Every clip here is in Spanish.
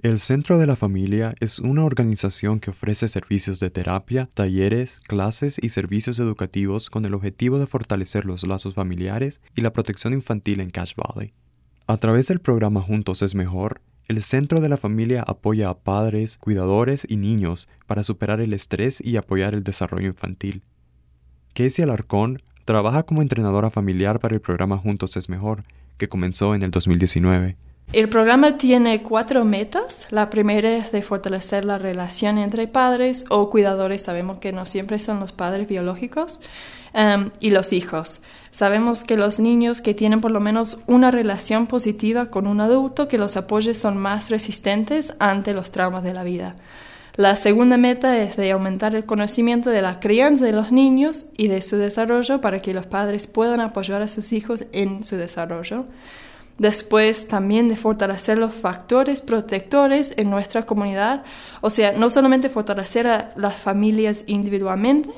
El Centro de la Familia es una organización que ofrece servicios de terapia, talleres, clases y servicios educativos con el objetivo de fortalecer los lazos familiares y la protección infantil en Cache Valley. A través del programa Juntos es Mejor, el Centro de la Familia apoya a padres, cuidadores y niños para superar el estrés y apoyar el desarrollo infantil. Casey Alarcón trabaja como entrenadora familiar para el programa Juntos es Mejor, que comenzó en el 2019. El programa tiene cuatro metas. La primera es de fortalecer la relación entre padres o cuidadores. Sabemos que no siempre son los padres biológicos um, y los hijos. Sabemos que los niños que tienen por lo menos una relación positiva con un adulto que los apoye son más resistentes ante los traumas de la vida. La segunda meta es de aumentar el conocimiento de la crianza de los niños y de su desarrollo para que los padres puedan apoyar a sus hijos en su desarrollo. Después también de fortalecer los factores protectores en nuestra comunidad, o sea, no solamente fortalecer a las familias individualmente,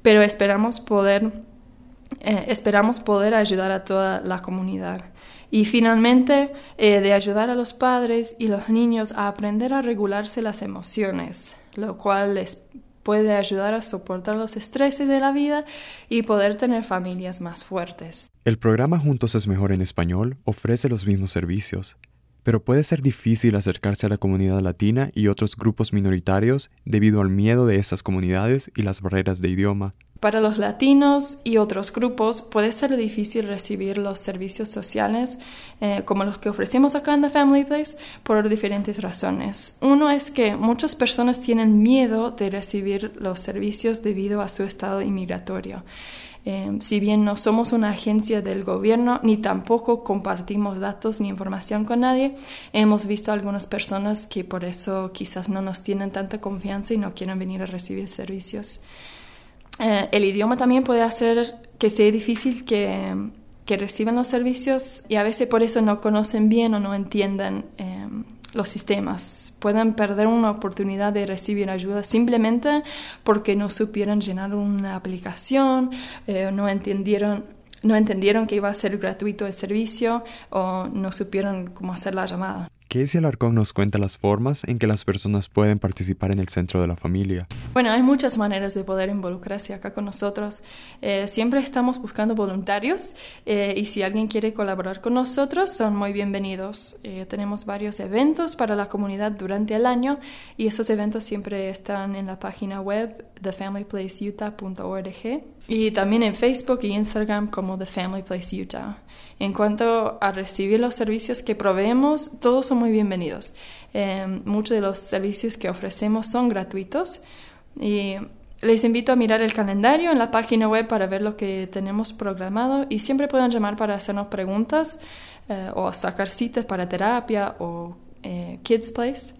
pero esperamos poder, eh, esperamos poder ayudar a toda la comunidad. Y finalmente, eh, de ayudar a los padres y los niños a aprender a regularse las emociones, lo cual les puede ayudar a soportar los estreses de la vida y poder tener familias más fuertes. El programa Juntos es Mejor en Español ofrece los mismos servicios, pero puede ser difícil acercarse a la comunidad latina y otros grupos minoritarios debido al miedo de esas comunidades y las barreras de idioma. Para los latinos y otros grupos puede ser difícil recibir los servicios sociales eh, como los que ofrecemos acá en The Family Place por diferentes razones. Uno es que muchas personas tienen miedo de recibir los servicios debido a su estado inmigratorio. Eh, si bien no somos una agencia del gobierno ni tampoco compartimos datos ni información con nadie, hemos visto algunas personas que por eso quizás no nos tienen tanta confianza y no quieren venir a recibir servicios. Eh, el idioma también puede hacer que sea difícil que, que, reciban los servicios y a veces por eso no conocen bien o no entienden eh, los sistemas. Pueden perder una oportunidad de recibir ayuda simplemente porque no supieron llenar una aplicación, eh, no entendieron no entendieron que iba a ser gratuito el servicio o no supieron cómo hacer la llamada. Casey Alarcón nos cuenta las formas en que las personas pueden participar en el centro de la familia. Bueno, hay muchas maneras de poder involucrarse acá con nosotros. Eh, siempre estamos buscando voluntarios eh, y si alguien quiere colaborar con nosotros, son muy bienvenidos. Eh, tenemos varios eventos para la comunidad durante el año y esos eventos siempre están en la página web thefamilyplaceutah.org y también en Facebook y Instagram como The Family Place Utah. En cuanto a recibir los servicios que proveemos, todos son muy bienvenidos. Em, muchos de los servicios que ofrecemos son gratuitos y les invito a mirar el calendario en la página web para ver lo que tenemos programado y siempre pueden llamar para hacernos preguntas eh, o sacar citas para terapia o eh, Kids Place.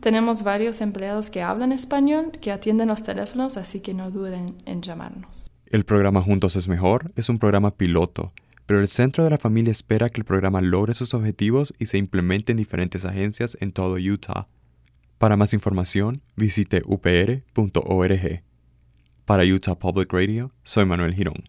Tenemos varios empleados que hablan español, que atienden los teléfonos, así que no duden en llamarnos. El programa Juntos es Mejor es un programa piloto pero el Centro de la Familia espera que el programa logre sus objetivos y se implemente en diferentes agencias en todo Utah. Para más información, visite upr.org. Para Utah Public Radio, soy Manuel Girón.